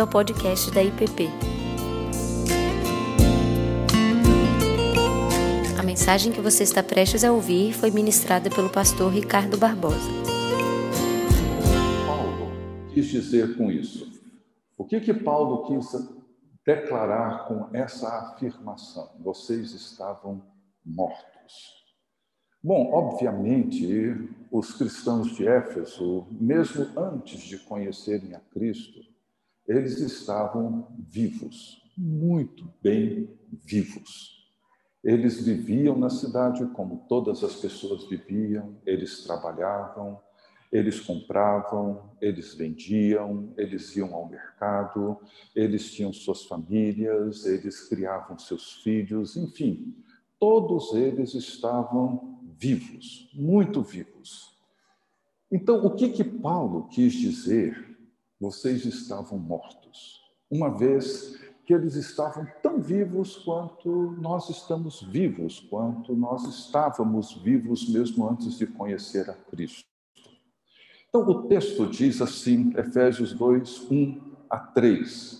bem-vindo ao podcast da IPP. A mensagem que você está prestes a ouvir foi ministrada pelo pastor Ricardo Barbosa. Paulo quis dizer com isso? O que que Paulo quis declarar com essa afirmação? Vocês estavam mortos. Bom, obviamente, os cristãos de Éfeso, mesmo antes de conhecerem a Cristo, eles estavam vivos, muito bem vivos. Eles viviam na cidade como todas as pessoas viviam, eles trabalhavam, eles compravam, eles vendiam, eles iam ao mercado, eles tinham suas famílias, eles criavam seus filhos, enfim, todos eles estavam vivos, muito vivos. Então, o que que Paulo quis dizer? Vocês estavam mortos, uma vez que eles estavam tão vivos quanto nós estamos vivos, quanto nós estávamos vivos mesmo antes de conhecer a Cristo. Então, o texto diz assim, Efésios 2, 1 a 3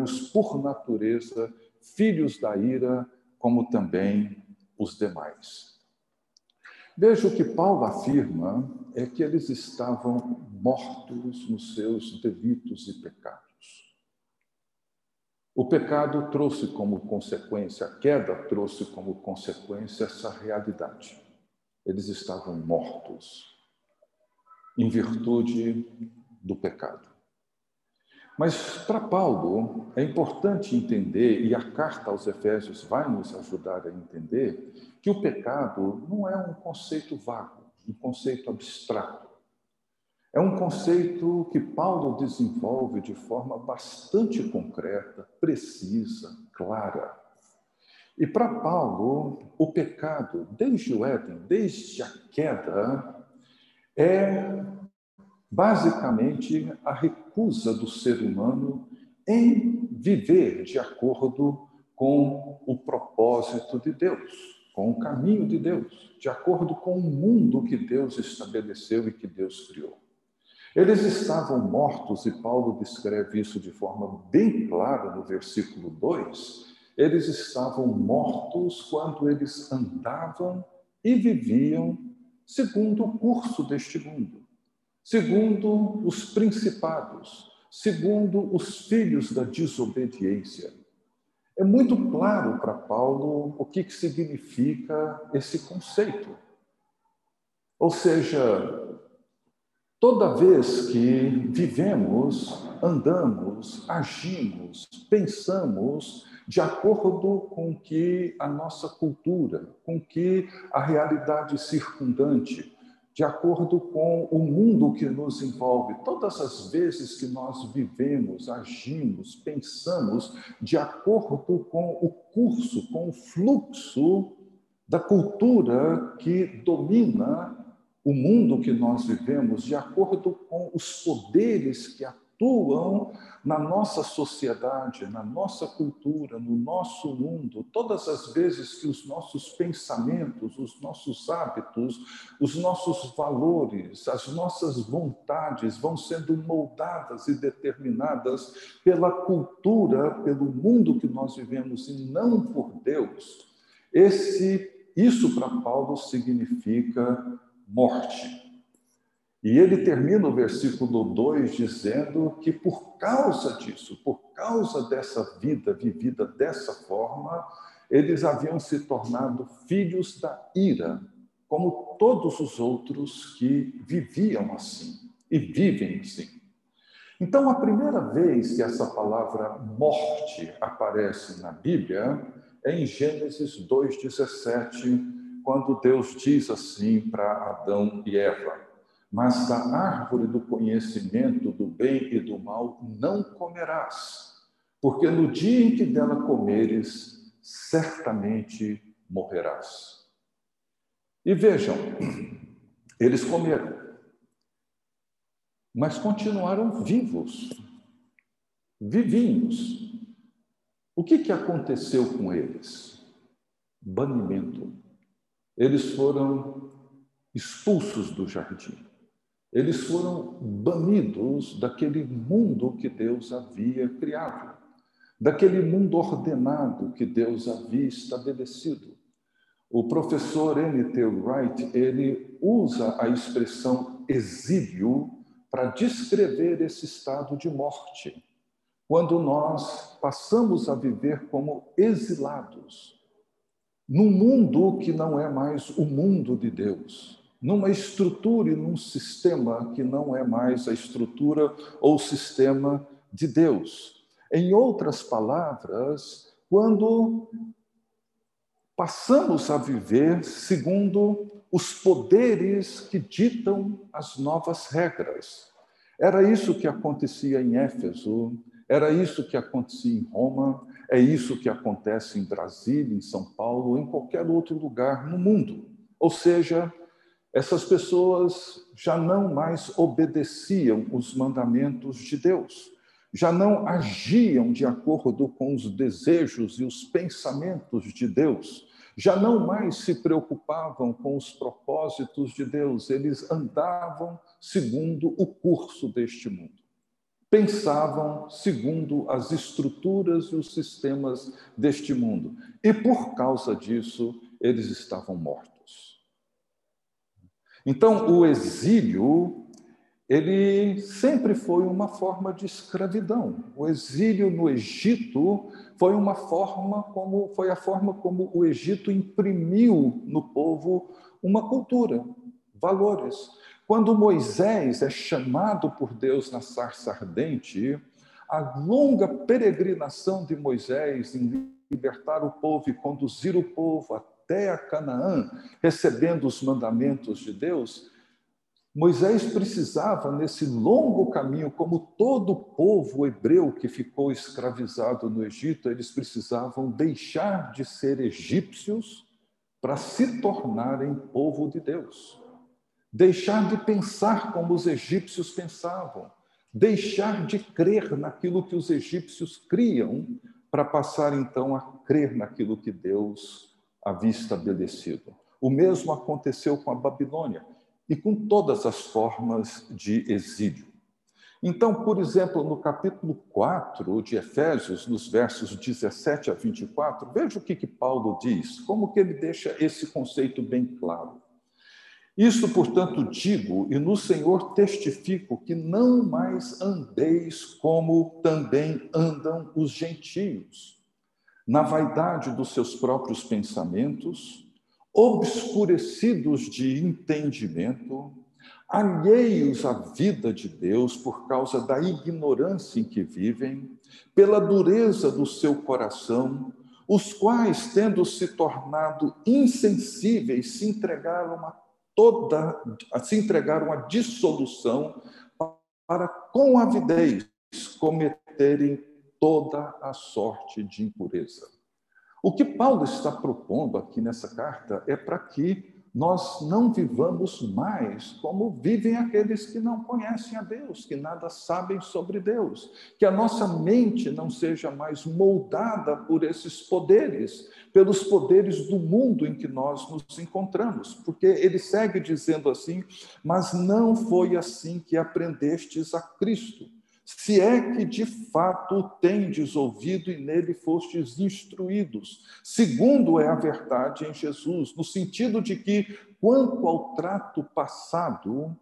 éramos, por natureza, filhos da ira, como também os demais. Veja o que Paulo afirma é que eles estavam mortos nos seus delitos e pecados. O pecado trouxe como consequência, a queda trouxe como consequência essa realidade. Eles estavam mortos em virtude do pecado. Mas para Paulo é importante entender, e a carta aos Efésios vai nos ajudar a entender, que o pecado não é um conceito vago, um conceito abstrato. É um conceito que Paulo desenvolve de forma bastante concreta, precisa, clara. E para Paulo, o pecado, desde o Éden, desde a queda, é basicamente a recusa do ser humano em viver de acordo com o propósito de Deus, com o caminho de Deus, de acordo com o mundo que Deus estabeleceu e que Deus criou. Eles estavam mortos, e Paulo descreve isso de forma bem clara no versículo 2. Eles estavam mortos quando eles andavam e viviam segundo o curso deste mundo segundo os principados, segundo os filhos da desobediência. É muito claro para Paulo o que, que significa esse conceito. Ou seja, toda vez que vivemos, andamos, agimos, pensamos de acordo com que a nossa cultura, com que a realidade circundante, de acordo com o mundo que nos envolve. Todas as vezes que nós vivemos, agimos, pensamos de acordo com o curso, com o fluxo da cultura que domina o mundo que nós vivemos, de acordo com os poderes que atuam na nossa sociedade, na nossa cultura, no nosso mundo, todas as vezes que os nossos pensamentos, os nossos hábitos, os nossos valores, as nossas vontades vão sendo moldadas e determinadas pela cultura, pelo mundo que nós vivemos e não por Deus, esse isso para Paulo significa morte. E ele termina o versículo 2 dizendo que por causa disso, por causa dessa vida vivida dessa forma, eles haviam se tornado filhos da ira, como todos os outros que viviam assim e vivem assim. Então, a primeira vez que essa palavra morte aparece na Bíblia é em Gênesis 2,17, quando Deus diz assim para Adão e Eva: mas da árvore do conhecimento do bem e do mal não comerás, porque no dia em que dela comeres, certamente morrerás. E vejam, eles comeram, mas continuaram vivos, vivinhos. O que, que aconteceu com eles? Banimento. Eles foram expulsos do jardim. Eles foram banidos daquele mundo que Deus havia criado, daquele mundo ordenado que Deus havia estabelecido. O professor N.T. Wright, ele usa a expressão exílio para descrever esse estado de morte, quando nós passamos a viver como exilados, num mundo que não é mais o mundo de Deus, numa estrutura e num sistema que não é mais a estrutura ou sistema de Deus. Em outras palavras, quando passamos a viver segundo os poderes que ditam as novas regras. Era isso que acontecia em Éfeso, era isso que acontecia em Roma, é isso que acontece em Brasília, em São Paulo, em qualquer outro lugar no mundo. Ou seja, essas pessoas já não mais obedeciam os mandamentos de Deus, já não agiam de acordo com os desejos e os pensamentos de Deus, já não mais se preocupavam com os propósitos de Deus, eles andavam segundo o curso deste mundo. Pensavam segundo as estruturas e os sistemas deste mundo. E por causa disso, eles estavam mortos. Então, o exílio, ele sempre foi uma forma de escravidão. O exílio no Egito foi uma forma como foi a forma como o Egito imprimiu no povo uma cultura, valores. Quando Moisés é chamado por Deus na sarça ardente, a longa peregrinação de Moisés em libertar o povo e conduzir o povo até a Canaã, recebendo os mandamentos de Deus, Moisés precisava, nesse longo caminho, como todo povo hebreu que ficou escravizado no Egito, eles precisavam deixar de ser egípcios para se tornarem povo de Deus. Deixar de pensar como os egípcios pensavam. Deixar de crer naquilo que os egípcios criam, para passar então a crer naquilo que Deus havia estabelecido. O mesmo aconteceu com a Babilônia e com todas as formas de exílio. Então, por exemplo, no capítulo 4 de Efésios, nos versos 17 a 24, veja o que, que Paulo diz, como que ele deixa esse conceito bem claro. Isso, portanto, digo e no Senhor testifico que não mais andeis como também andam os gentios na vaidade dos seus próprios pensamentos, obscurecidos de entendimento, alheios à vida de Deus por causa da ignorância em que vivem, pela dureza do seu coração, os quais, tendo se tornado insensíveis, se entregaram a toda, se entregaram à dissolução para com avidez cometerem toda a sorte de impureza. O que Paulo está propondo aqui nessa carta é para que nós não vivamos mais como vivem aqueles que não conhecem a Deus, que nada sabem sobre Deus, que a nossa mente não seja mais moldada por esses poderes, pelos poderes do mundo em que nós nos encontramos, porque ele segue dizendo assim: Mas não foi assim que aprendestes a Cristo se é que de fato tendes ouvido e nele fostes instruídos, segundo é a verdade em Jesus, no sentido de que, quanto ao trato passado,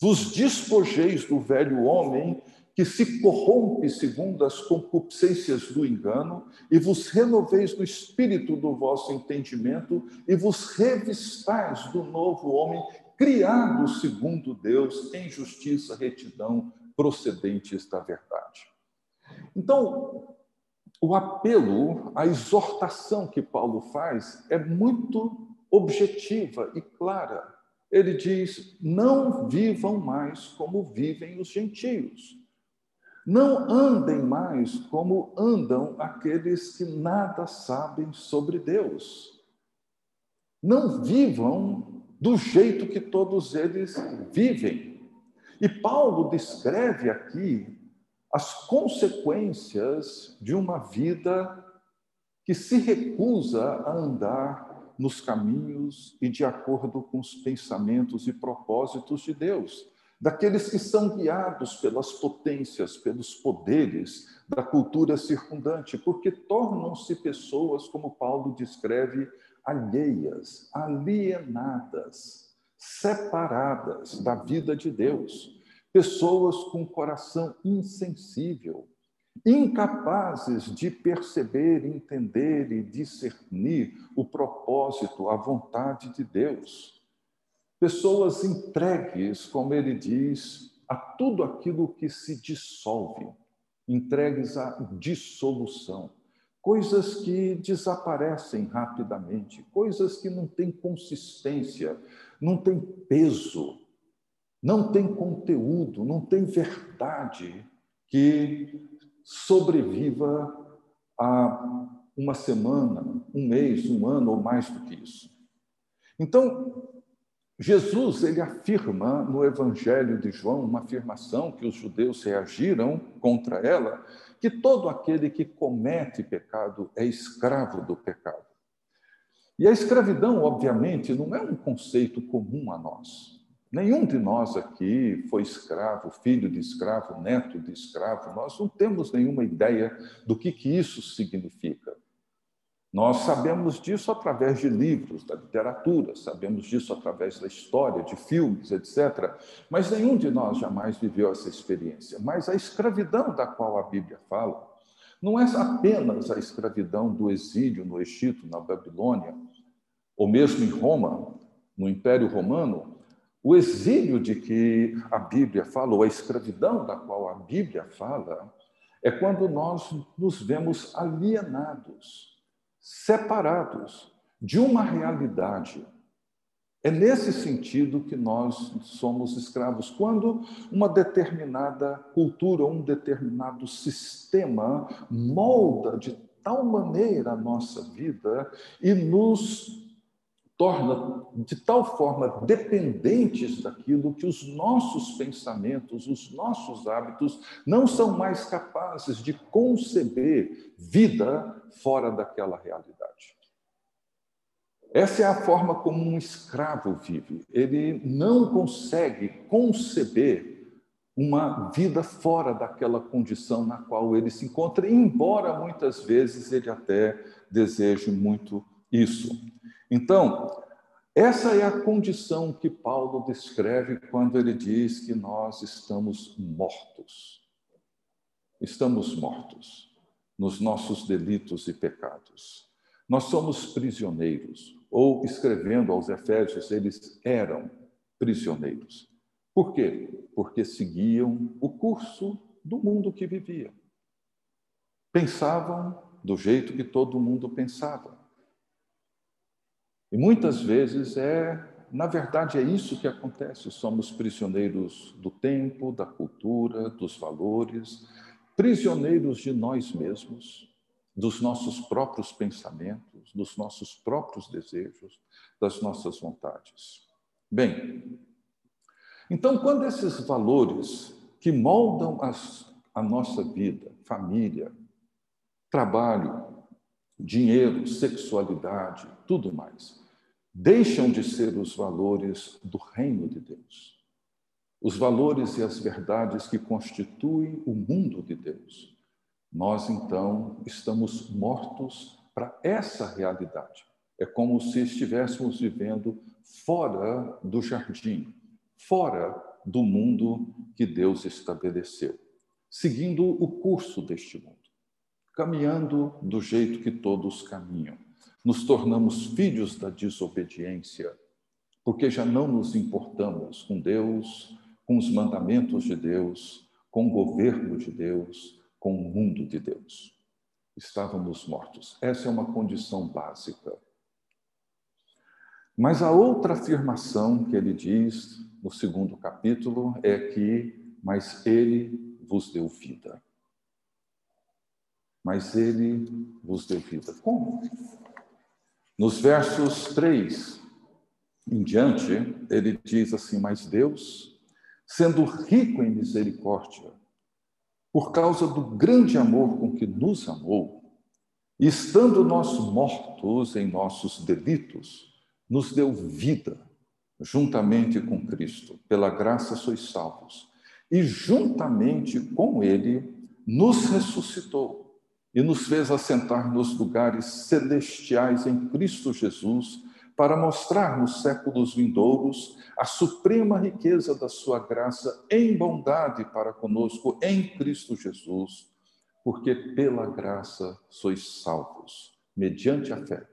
vos despojeis do velho homem que se corrompe segundo as concupiscências do engano, e vos renoveis no espírito do vosso entendimento, e vos revistais do novo homem, criado segundo Deus, em justiça, retidão procedentes da verdade. Então, o apelo, a exortação que Paulo faz é muito objetiva e clara. Ele diz: não vivam mais como vivem os gentios. Não andem mais como andam aqueles que nada sabem sobre Deus. Não vivam do jeito que todos eles vivem. E Paulo descreve aqui as consequências de uma vida que se recusa a andar nos caminhos e de acordo com os pensamentos e propósitos de Deus daqueles que são guiados pelas potências, pelos poderes da cultura circundante, porque tornam-se pessoas, como Paulo descreve, alheias, alienadas, separadas da vida de Deus, pessoas com coração insensível, incapazes de perceber, entender e discernir o propósito, a vontade de Deus Pessoas entregues, como ele diz, a tudo aquilo que se dissolve, entregues à dissolução. Coisas que desaparecem rapidamente, coisas que não têm consistência, não têm peso, não têm conteúdo, não têm verdade que sobreviva a uma semana, um mês, um ano ou mais do que isso. Então, Jesus ele afirma no Evangelho de João uma afirmação que os judeus reagiram contra ela, que todo aquele que comete pecado é escravo do pecado. E a escravidão, obviamente, não é um conceito comum a nós. Nenhum de nós aqui foi escravo, filho de escravo, neto de escravo. Nós não temos nenhuma ideia do que, que isso significa. Nós sabemos disso através de livros, da literatura, sabemos disso através da história, de filmes, etc. Mas nenhum de nós jamais viveu essa experiência. Mas a escravidão da qual a Bíblia fala não é apenas a escravidão do exílio no Egito, na Babilônia, ou mesmo em Roma, no Império Romano. O exílio de que a Bíblia fala, ou a escravidão da qual a Bíblia fala, é quando nós nos vemos alienados separados de uma realidade. É nesse sentido que nós somos escravos. Quando uma determinada cultura, um determinado sistema molda de tal maneira a nossa vida e nos torna de tal forma dependentes daquilo que os nossos pensamentos, os nossos hábitos não são mais capazes de conceber vida fora daquela realidade. Essa é a forma como um escravo vive. Ele não consegue conceber uma vida fora daquela condição na qual ele se encontra, embora muitas vezes ele até deseje muito isso. Então, essa é a condição que Paulo descreve quando ele diz que nós estamos mortos. Estamos mortos nos nossos delitos e pecados. Nós somos prisioneiros, ou escrevendo aos Efésios, eles eram prisioneiros. Por quê? Porque seguiam o curso do mundo que viviam. Pensavam do jeito que todo mundo pensava. E muitas vezes é, na verdade, é isso que acontece. Somos prisioneiros do tempo, da cultura, dos valores, prisioneiros de nós mesmos, dos nossos próprios pensamentos, dos nossos próprios desejos, das nossas vontades. Bem, então, quando esses valores que moldam as, a nossa vida, família, trabalho, dinheiro, sexualidade, tudo mais, deixam de ser os valores do reino de Deus, os valores e as verdades que constituem o mundo de Deus. Nós, então, estamos mortos para essa realidade. É como se estivéssemos vivendo fora do jardim, fora do mundo que Deus estabeleceu, seguindo o curso deste mundo caminhando do jeito que todos caminham. Nos tornamos filhos da desobediência, porque já não nos importamos com Deus, com os mandamentos de Deus, com o governo de Deus, com o mundo de Deus. Estávamos mortos. Essa é uma condição básica. Mas a outra afirmação que ele diz no segundo capítulo é que, mas ele vos deu vida. Mas ele vos deu vida. Como? Nos versos 3 em diante, ele diz assim: Mas Deus, sendo rico em misericórdia, por causa do grande amor com que nos amou, estando nós mortos em nossos delitos, nos deu vida juntamente com Cristo. Pela graça sois salvos. E juntamente com Ele nos ressuscitou e nos fez assentar nos lugares celestiais em Cristo Jesus, para mostrar nos séculos vindouros a suprema riqueza da sua graça em bondade para conosco em Cristo Jesus, porque pela graça sois salvos, mediante a fé.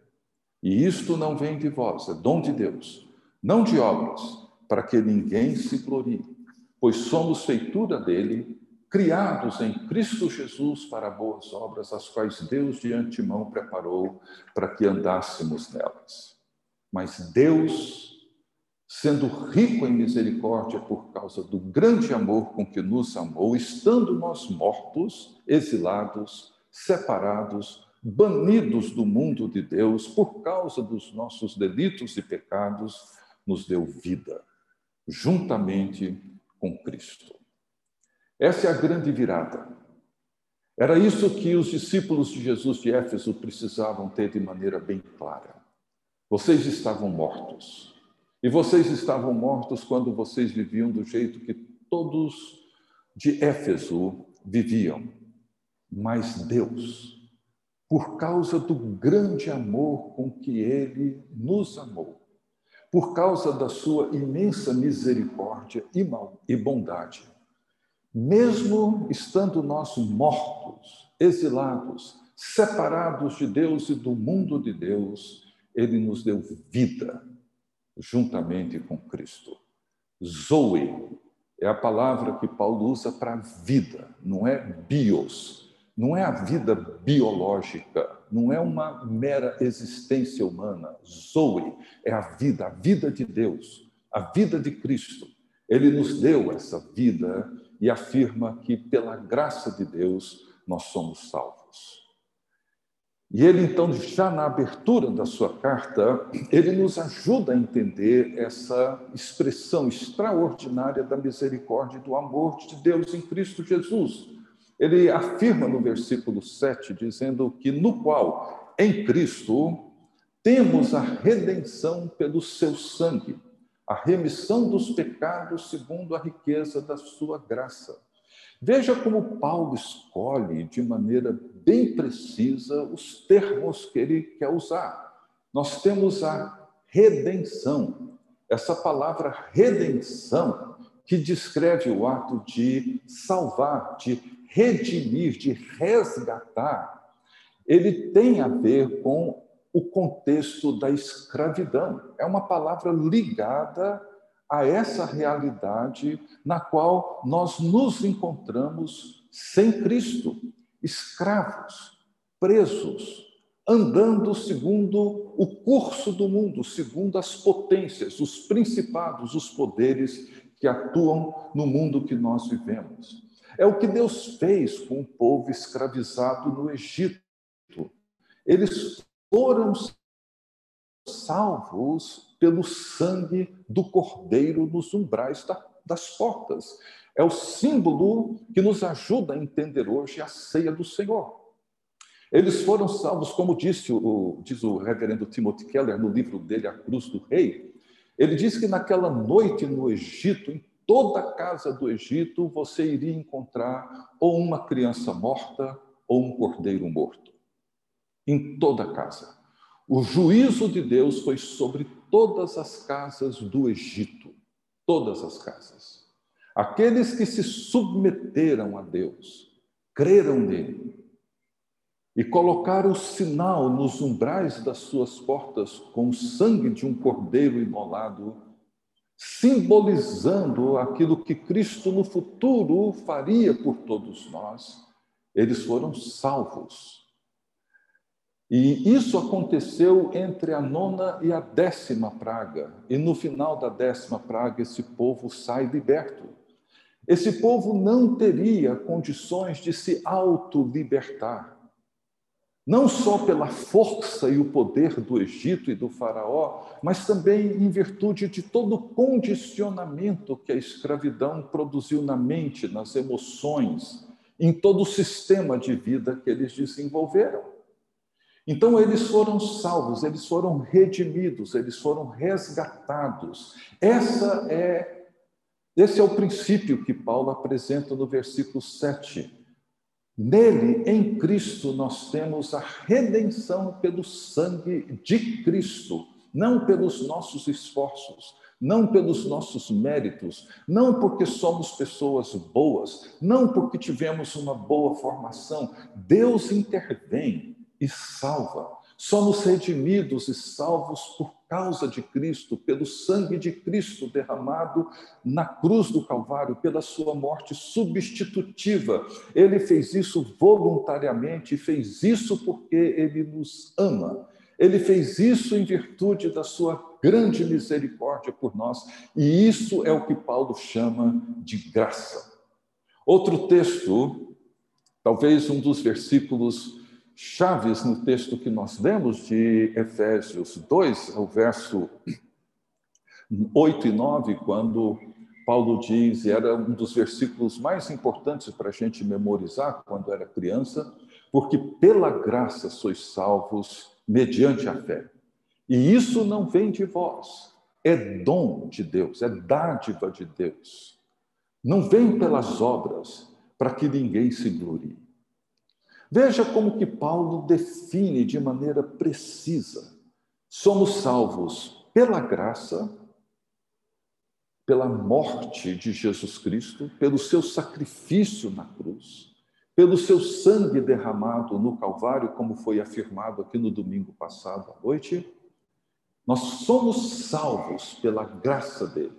E isto não vem de vós, é dom de Deus não de obras, para que ninguém se glorie, pois somos feitura dele, criados em Cristo Jesus para boas obras, as quais Deus de antemão preparou para que andássemos nelas. Mas Deus, sendo rico em misericórdia por causa do grande amor com que nos amou, estando nós mortos, exilados, separados, banidos do mundo de Deus por causa dos nossos delitos e pecados, nos deu vida, juntamente com Cristo. Essa é a grande virada. Era isso que os discípulos de Jesus de Éfeso precisavam ter de maneira bem clara. Vocês estavam mortos. E vocês estavam mortos quando vocês viviam do jeito que todos de Éfeso viviam. Mas Deus, por causa do grande amor com que ele nos amou, por causa da sua imensa misericórdia e bondade. Mesmo estando nós mortos, exilados, separados de Deus e do mundo de Deus, ele nos deu vida juntamente com Cristo. Zoe é a palavra que Paulo usa para vida, não é bios, não é a vida biológica, não é uma mera existência humana. Zoe é a vida, a vida de Deus, a vida de Cristo. Ele nos deu essa vida e afirma que, pela graça de Deus, nós somos salvos. E ele, então, já na abertura da sua carta, ele nos ajuda a entender essa expressão extraordinária da misericórdia e do amor de Deus em Cristo Jesus ele afirma no versículo 7, dizendo que no qual, em Cristo, temos a redenção pelo seu sangue, a remissão dos pecados segundo a riqueza da sua graça. Veja como Paulo escolhe de maneira bem precisa os termos que ele quer usar. Nós temos a redenção. Essa palavra redenção que descreve o ato de salvar, de redimir, de resgatar, ele tem a ver com o contexto da escravidão. É uma palavra ligada a essa realidade na qual nós nos encontramos sem Cristo, escravos, presos, andando segundo o curso do mundo, segundo as potências, os principados, os poderes que atuam no mundo que nós vivemos. É o que Deus fez com o povo escravizado no Egito. Eles foram salvos pelo sangue do cordeiro nos umbrais das portas. É o símbolo que nos ajuda a entender hoje a ceia do Senhor. Eles foram salvos, como disse o, diz o reverendo Timothy Keller no livro dele, A Cruz do Rei. Ele diz que naquela noite no Egito, em toda a casa do Egito você iria encontrar ou uma criança morta ou um cordeiro morto. Em toda a casa. O juízo de Deus foi sobre todas as casas do Egito. Todas as casas. Aqueles que se submeteram a Deus, creram nele e colocaram o sinal nos umbrais das suas portas com o sangue de um cordeiro imolado simbolizando aquilo que Cristo no futuro faria por todos nós, eles foram salvos. E isso aconteceu entre a nona e a décima praga. E no final da décima praga, esse povo sai liberto. Esse povo não teria condições de se auto-libertar. Não só pela força e o poder do Egito e do Faraó, mas também em virtude de todo o condicionamento que a escravidão produziu na mente, nas emoções, em todo o sistema de vida que eles desenvolveram. Então, eles foram salvos, eles foram redimidos, eles foram resgatados. Essa é esse é o princípio que Paulo apresenta no versículo 7. Nele, em Cristo, nós temos a redenção pelo sangue de Cristo, não pelos nossos esforços, não pelos nossos méritos, não porque somos pessoas boas, não porque tivemos uma boa formação. Deus intervém e salva. Somos redimidos e salvos por causa de Cristo, pelo sangue de Cristo derramado na cruz do Calvário, pela sua morte substitutiva. Ele fez isso voluntariamente, fez isso porque ele nos ama. Ele fez isso em virtude da sua grande misericórdia por nós, e isso é o que Paulo chama de graça. Outro texto, talvez um dos versículos chaves no texto que nós lemos de Efésios 2, o verso 8 e 9, quando Paulo diz, e era um dos versículos mais importantes para a gente memorizar quando era criança, porque pela graça sois salvos mediante a fé. E isso não vem de vós, é dom de Deus, é dádiva de Deus. Não vem pelas obras, para que ninguém se glorie. Veja como que Paulo define de maneira precisa. Somos salvos pela graça, pela morte de Jesus Cristo, pelo seu sacrifício na cruz, pelo seu sangue derramado no Calvário, como foi afirmado aqui no domingo passado à noite. Nós somos salvos pela graça dele,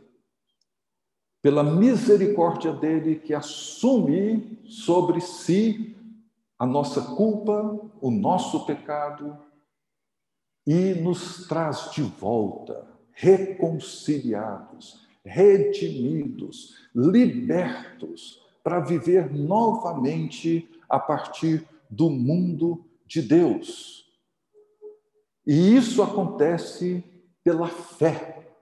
pela misericórdia dele que assume sobre si a nossa culpa, o nosso pecado e nos traz de volta, reconciliados, redimidos, libertos, para viver novamente a partir do mundo de Deus. E isso acontece pela fé,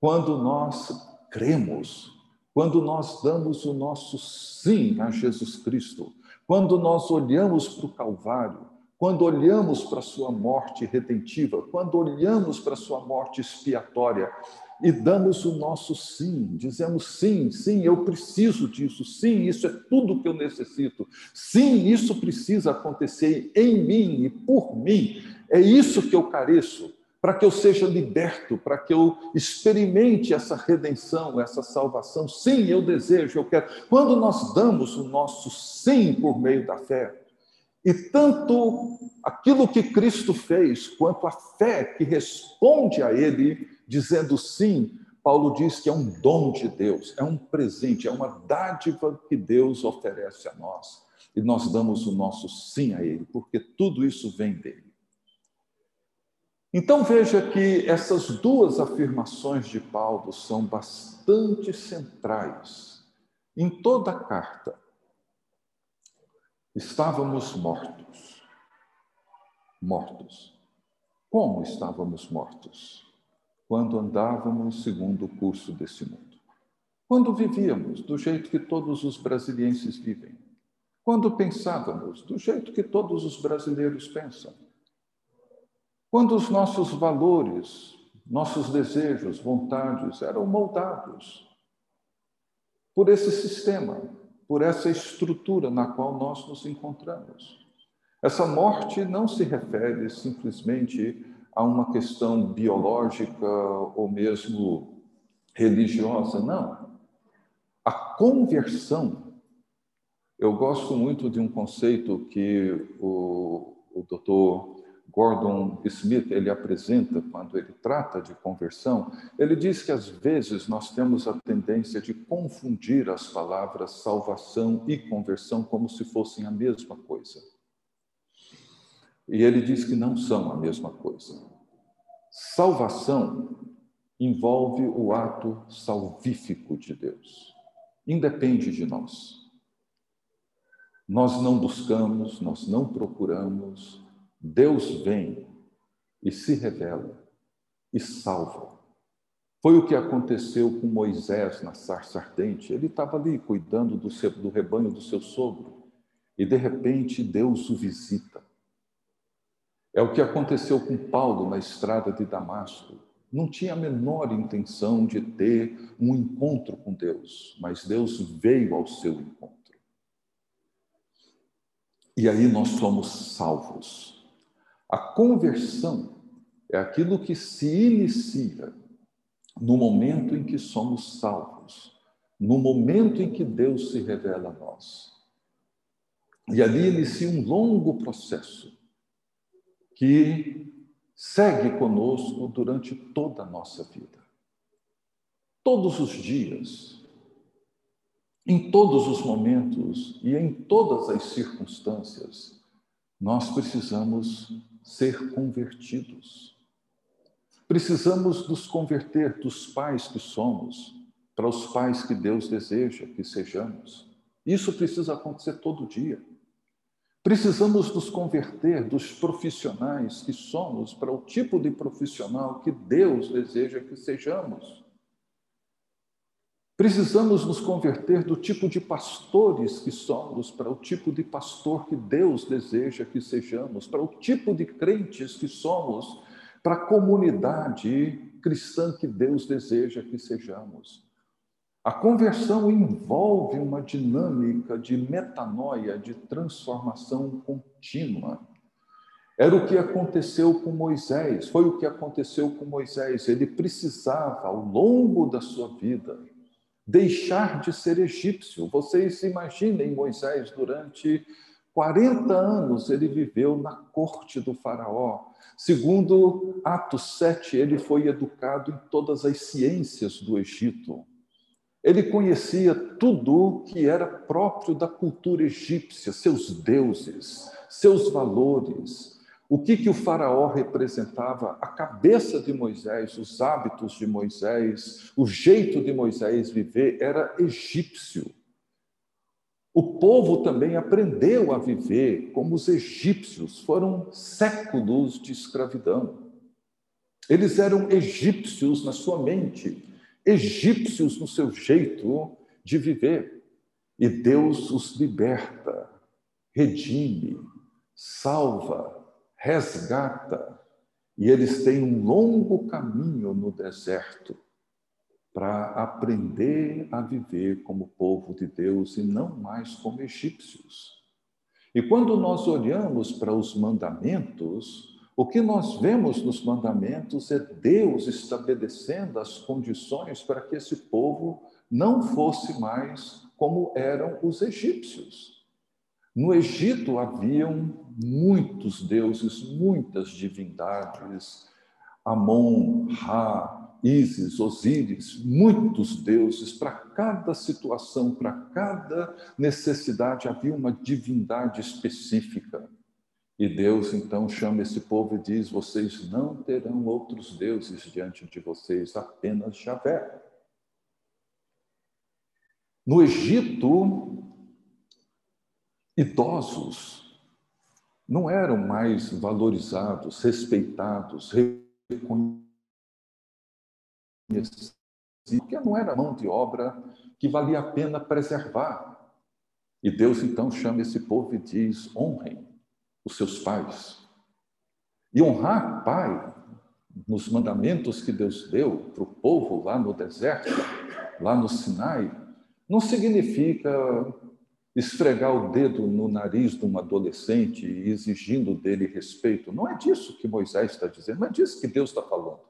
quando nós cremos, quando nós damos o nosso sim a Jesus Cristo quando nós olhamos para o Calvário, quando olhamos para a sua morte redentiva, quando olhamos para a sua morte expiatória e damos o nosso sim, dizemos sim, sim, eu preciso disso, sim, isso é tudo que eu necessito, sim, isso precisa acontecer em mim e por mim, é isso que eu careço, para que eu seja liberto, para que eu experimente essa redenção, essa salvação. Sim, eu desejo, eu quero. Quando nós damos o nosso sim por meio da fé, e tanto aquilo que Cristo fez, quanto a fé que responde a Ele, dizendo sim, Paulo diz que é um dom de Deus, é um presente, é uma dádiva que Deus oferece a nós. E nós damos o nosso sim a Ele, porque tudo isso vem dele. Então veja que essas duas afirmações de Paulo são bastante centrais em toda a carta. Estávamos mortos. Mortos. Como estávamos mortos? Quando andávamos segundo o curso desse mundo. Quando vivíamos do jeito que todos os brasilienses vivem. Quando pensávamos do jeito que todos os brasileiros pensam quando os nossos valores, nossos desejos, vontades eram moldados por esse sistema, por essa estrutura na qual nós nos encontramos. Essa morte não se refere simplesmente a uma questão biológica ou mesmo religiosa, não. A conversão. Eu gosto muito de um conceito que o, o doutor Gordon Smith ele apresenta quando ele trata de conversão, ele diz que às vezes nós temos a tendência de confundir as palavras salvação e conversão como se fossem a mesma coisa. E ele diz que não são a mesma coisa. Salvação envolve o ato salvífico de Deus. independe de nós. Nós não buscamos, nós não procuramos, Deus vem e se revela e salva. Foi o que aconteceu com Moisés na sarça ardente. Ele estava ali cuidando do, seu, do rebanho do seu sogro e de repente Deus o visita. É o que aconteceu com Paulo na estrada de Damasco. Não tinha a menor intenção de ter um encontro com Deus, mas Deus veio ao seu encontro. E aí nós somos salvos. A conversão é aquilo que se inicia no momento em que somos salvos, no momento em que Deus se revela a nós. E ali inicia um longo processo que segue conosco durante toda a nossa vida. Todos os dias, em todos os momentos e em todas as circunstâncias, nós precisamos ser convertidos. Precisamos nos converter dos pais que somos para os pais que Deus deseja que sejamos. Isso precisa acontecer todo dia. Precisamos nos converter dos profissionais que somos para o tipo de profissional que Deus deseja que sejamos. Precisamos nos converter do tipo de pastores que somos para o tipo de pastor que Deus deseja que sejamos, para o tipo de crentes que somos para a comunidade cristã que Deus deseja que sejamos. A conversão envolve uma dinâmica de metanoia, de transformação contínua. Era o que aconteceu com Moisés, foi o que aconteceu com Moisés. Ele precisava, ao longo da sua vida, deixar de ser egípcio. Vocês imaginem Moisés durante 40 anos ele viveu na corte do Faraó. Segundo Atos 7, ele foi educado em todas as ciências do Egito. Ele conhecia tudo que era próprio da cultura egípcia, seus deuses, seus valores, o que, que o faraó representava, a cabeça de Moisés, os hábitos de Moisés, o jeito de Moisés viver era egípcio. O povo também aprendeu a viver como os egípcios, foram séculos de escravidão. Eles eram egípcios na sua mente, egípcios no seu jeito de viver. E Deus os liberta, redime, salva, resgata. E eles têm um longo caminho no deserto para aprender a viver como povo de Deus e não mais como egípcios. E quando nós olhamos para os mandamentos, o que nós vemos nos mandamentos é Deus estabelecendo as condições para que esse povo não fosse mais como eram os egípcios. No Egito haviam muitos deuses, muitas divindades, Amon, Ra, Ísis, Osíris, muitos deuses, para cada situação, para cada necessidade havia uma divindade específica. E Deus então chama esse povo e diz: Vocês não terão outros deuses diante de vocês, apenas Javé. No Egito, idosos não eram mais valorizados, respeitados, reconhecidos porque não era mão de obra que valia a pena preservar. E Deus então chama esse povo e diz: honrem os seus pais. E honrar pai, nos mandamentos que Deus deu para o povo lá no deserto, lá no Sinai, não significa esfregar o dedo no nariz de um adolescente exigindo dele respeito. Não é disso que Moisés está dizendo, não é disso que Deus está falando.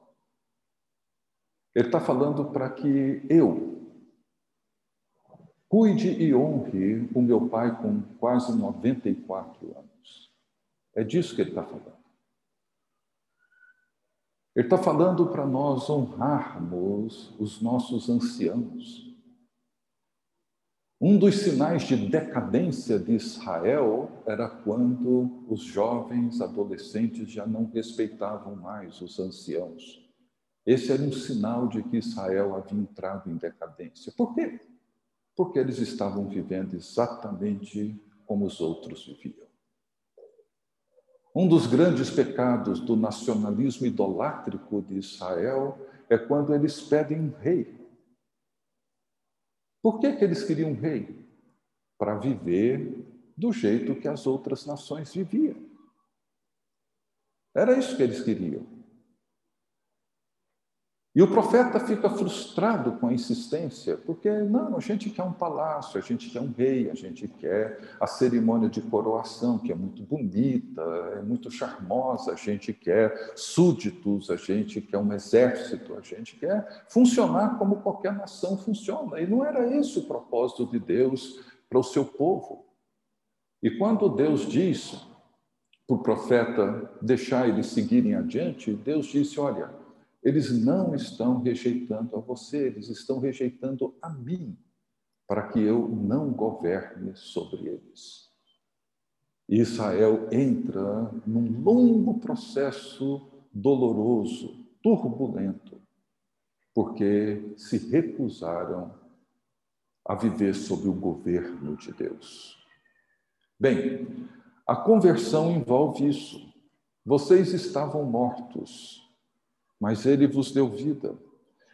Ele está falando para que eu cuide e honre o meu pai com quase 94 anos. É disso que ele está falando. Ele está falando para nós honrarmos os nossos anciãos. Um dos sinais de decadência de Israel era quando os jovens adolescentes já não respeitavam mais os anciãos. Esse era um sinal de que Israel havia entrado em decadência. Por quê? porque eles estavam vivendo exatamente como os outros viviam. Um dos grandes pecados do nacionalismo idolátrico de Israel é quando eles pedem um rei. Por que, que eles queriam um rei? Para viver do jeito que as outras nações viviam. Era isso que eles queriam. E o profeta fica frustrado com a insistência, porque não, a gente quer um palácio, a gente quer um rei, a gente quer a cerimônia de coroação, que é muito bonita, é muito charmosa, a gente quer súditos, a gente quer um exército, a gente quer funcionar como qualquer nação funciona. E não era esse o propósito de Deus para o seu povo. E quando Deus diz para o profeta deixar eles seguirem adiante, Deus disse: olha eles não estão rejeitando a você, eles estão rejeitando a mim, para que eu não governe sobre eles. Israel entra num longo processo doloroso, turbulento, porque se recusaram a viver sob o governo de Deus. Bem, a conversão envolve isso. Vocês estavam mortos mas ele vos deu vida.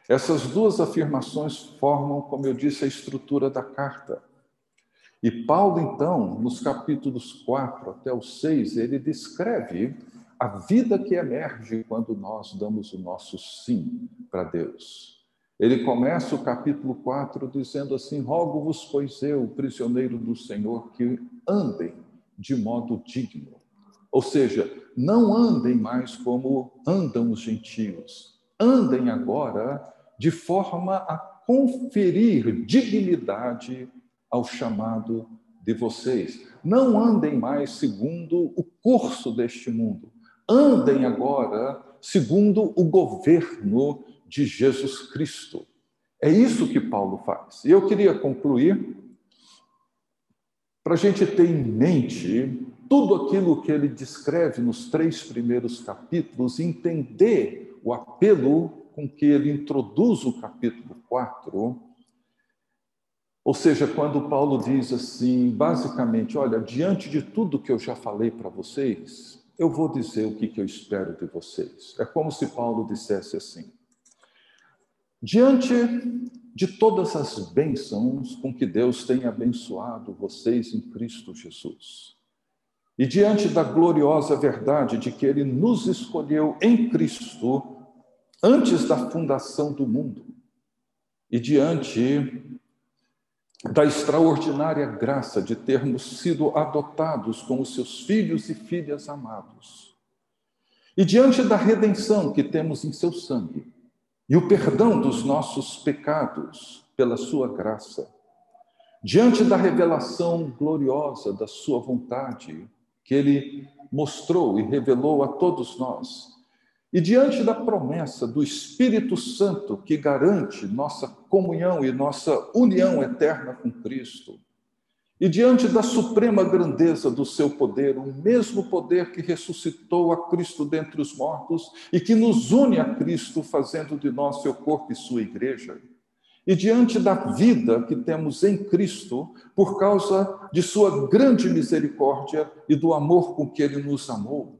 Essas duas afirmações formam, como eu disse, a estrutura da carta. E Paulo, então, nos capítulos 4 até o 6, ele descreve a vida que emerge quando nós damos o nosso sim para Deus. Ele começa o capítulo 4 dizendo assim: Rogo-vos, pois eu, prisioneiro do Senhor, que andem de modo digno. Ou seja, não andem mais como andam os gentios. Andem agora de forma a conferir dignidade ao chamado de vocês. Não andem mais segundo o curso deste mundo. Andem agora segundo o governo de Jesus Cristo. É isso que Paulo faz. E eu queria concluir para a gente ter em mente tudo aquilo que ele descreve nos três primeiros capítulos, entender o apelo com que ele introduz o capítulo 4. Ou seja, quando Paulo diz assim, basicamente, olha, diante de tudo que eu já falei para vocês, eu vou dizer o que, que eu espero de vocês. É como se Paulo dissesse assim: diante de todas as bênçãos com que Deus tem abençoado vocês em Cristo Jesus, e diante da gloriosa verdade de que Ele nos escolheu em Cristo antes da fundação do mundo, e diante da extraordinária graça de termos sido adotados como seus filhos e filhas amados, e diante da redenção que temos em seu sangue, e o perdão dos nossos pecados pela sua graça, diante da revelação gloriosa da sua vontade, que ele mostrou e revelou a todos nós. E diante da promessa do Espírito Santo que garante nossa comunhão e nossa união eterna com Cristo, e diante da suprema grandeza do seu poder, o mesmo poder que ressuscitou a Cristo dentre os mortos e que nos une a Cristo, fazendo de nós seu corpo e sua igreja, e diante da vida que temos em Cristo, por causa de Sua grande misericórdia e do amor com que Ele nos amou,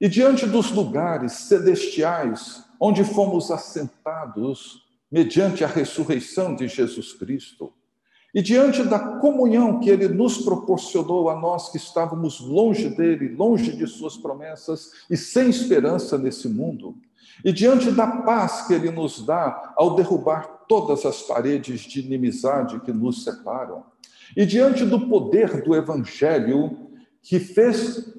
e diante dos lugares celestiais onde fomos assentados mediante a ressurreição de Jesus Cristo, e diante da comunhão que Ele nos proporcionou a nós que estávamos longe dele, longe de Suas promessas e sem esperança nesse mundo, e diante da paz que Ele nos dá ao derrubar todas as paredes de inimizade que nos separam. E diante do poder do Evangelho, que fez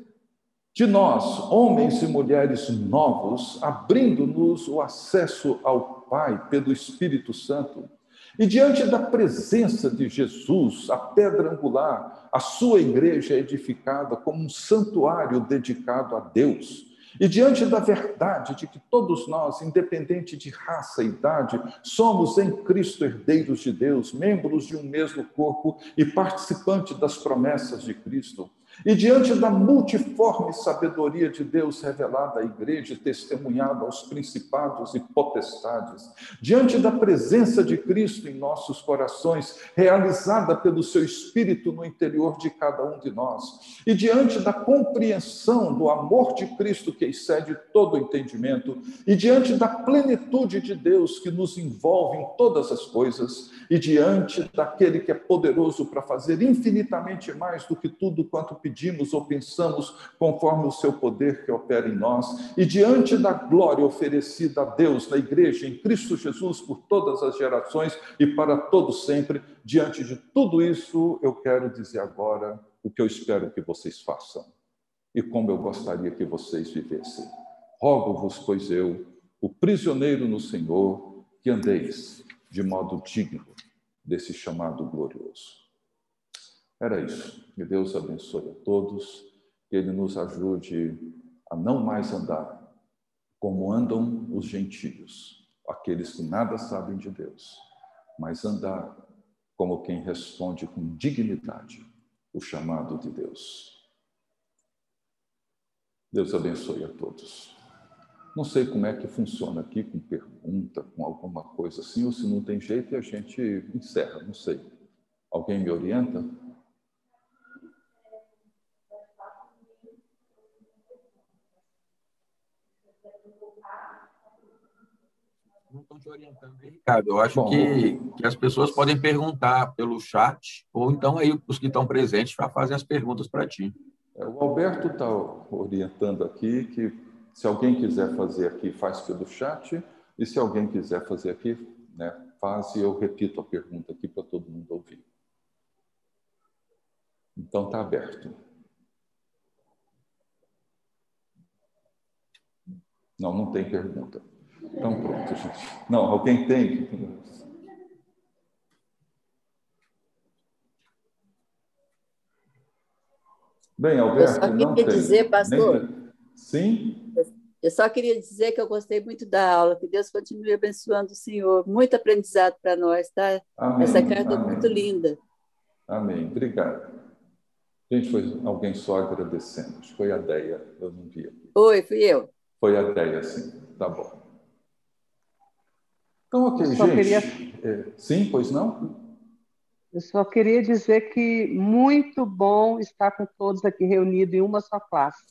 de nós, homens e mulheres novos, abrindo-nos o acesso ao Pai pelo Espírito Santo, e diante da presença de Jesus, a pedra angular, a sua igreja é edificada como um santuário dedicado a Deus, e diante da verdade de que todos nós, independente de raça e idade, somos em Cristo herdeiros de Deus, membros de um mesmo corpo e participantes das promessas de Cristo, E diante da multiforme sabedoria de Deus revelada à igreja, testemunhada aos principados e potestades, diante da presença de Cristo em nossos corações, realizada pelo seu Espírito no interior de cada um de nós, e diante da compreensão do amor de Cristo que excede todo entendimento, e diante da plenitude de Deus que nos envolve em todas as coisas, e diante daquele que é poderoso para fazer infinitamente mais do que tudo quanto pedimos, pedimos ou pensamos conforme o seu poder que opera em nós, e diante da glória oferecida a Deus na igreja, em Cristo Jesus, por todas as gerações e para todos sempre, diante de tudo isso, eu quero dizer agora o que eu espero que vocês façam e como eu gostaria que vocês vivessem. Rogo-vos, pois eu, o prisioneiro no Senhor, que andeis de modo digno desse chamado glorioso. Era isso. Que Deus abençoe a todos, que Ele nos ajude a não mais andar como andam os gentios, aqueles que nada sabem de Deus, mas andar como quem responde com dignidade o chamado de Deus. Deus abençoe a todos. Não sei como é que funciona aqui com pergunta, com alguma coisa assim, ou se não tem jeito e a gente encerra, não sei. Alguém me orienta? Não estão te orientando, Ricardo. Eu acho Bom, que, que as pessoas podem perguntar pelo chat, ou então aí os que estão presentes já fazem as perguntas para ti. É, o Alberto está orientando aqui que se alguém quiser fazer aqui, faz pelo chat, e se alguém quiser fazer aqui, né, faz e eu repito a pergunta aqui para todo mundo ouvir. Então está aberto. Não, não tem pergunta. Então, pronto, gente. Não, alguém tem? Bem, Alberto, eu só queria não dizer, tem. pastor. Nem... Sim? Eu só queria dizer que eu gostei muito da aula, que Deus continue abençoando o senhor. Muito aprendizado para nós, tá? Amém, Essa carta amém. é muito linda. Amém. Obrigado. Gente, foi alguém só agradecendo. Acho que foi a Deia, eu não vi. Oi, fui eu. Foi a Deia, sim. Tá bom. Então, ok, eu gente. Queria... É, sim, pois não? Eu só queria dizer que muito bom estar com todos aqui reunidos em uma só classe.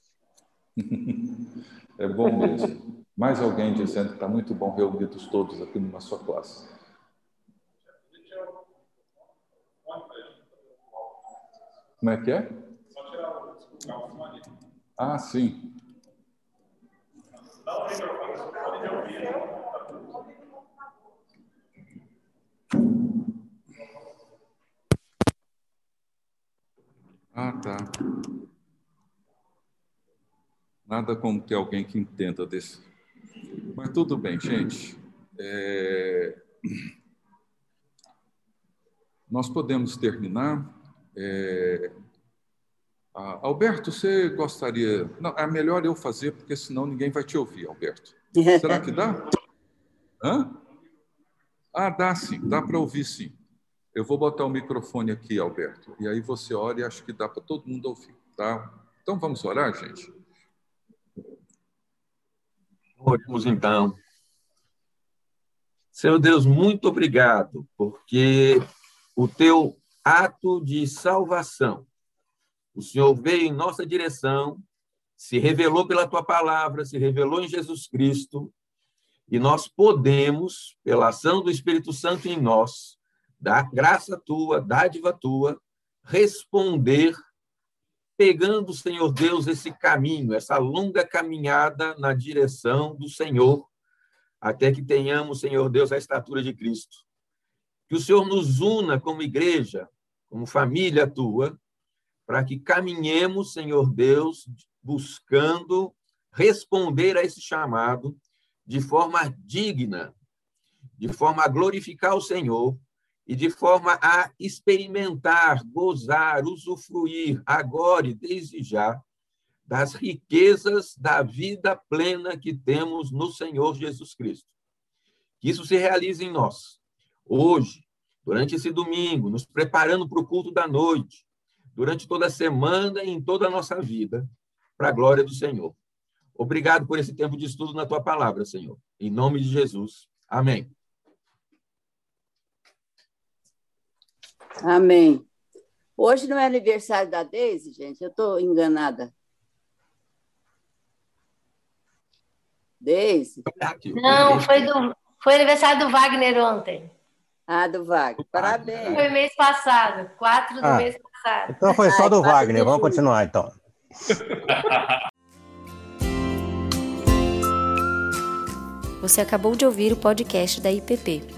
é bom mesmo. Mais alguém dizendo que está muito bom reunidos todos aqui numa só classe. Como é que é? Ah, sim. Dá o microfone, pode ouvir. Ah, tá. Nada como ter alguém que entenda desse. Mas tudo bem, gente. É... Nós podemos terminar. É... Ah, Alberto, você gostaria. Não, é melhor eu fazer, porque senão ninguém vai te ouvir, Alberto. Será que dá? Hã? Ah, dá sim, dá para ouvir sim. Eu vou botar o microfone aqui, Alberto, e aí você ora e acho que dá para todo mundo ouvir, tá? Então vamos orar, gente? Oremos então. Senhor Deus, muito obrigado, porque o teu ato de salvação, o Senhor veio em nossa direção, se revelou pela tua palavra, se revelou em Jesus Cristo, e nós podemos, pela ação do Espírito Santo em nós, da graça tua, dádiva tua, responder pegando, Senhor Deus, esse caminho, essa longa caminhada na direção do Senhor, até que tenhamos, Senhor Deus, a estatura de Cristo. Que o Senhor nos una como igreja, como família tua, para que caminhemos, Senhor Deus, buscando responder a esse chamado de forma digna, de forma a glorificar o Senhor e de forma a experimentar, gozar, usufruir agora e desde já das riquezas da vida plena que temos no Senhor Jesus Cristo. Que isso se realize em nós, hoje, durante esse domingo, nos preparando para o culto da noite, durante toda a semana e em toda a nossa vida, para a glória do Senhor. Obrigado por esse tempo de estudo na tua palavra, Senhor. Em nome de Jesus. Amém. Amém. Hoje não é aniversário da Deise, gente? Eu estou enganada. Deise? Não, foi, do, foi aniversário do Wagner ontem. Ah, do Wagner. Parabéns. Foi mês passado, 4 do ah, mês passado. Então foi só do Wagner. Vamos continuar, então. Você acabou de ouvir o podcast da IPP.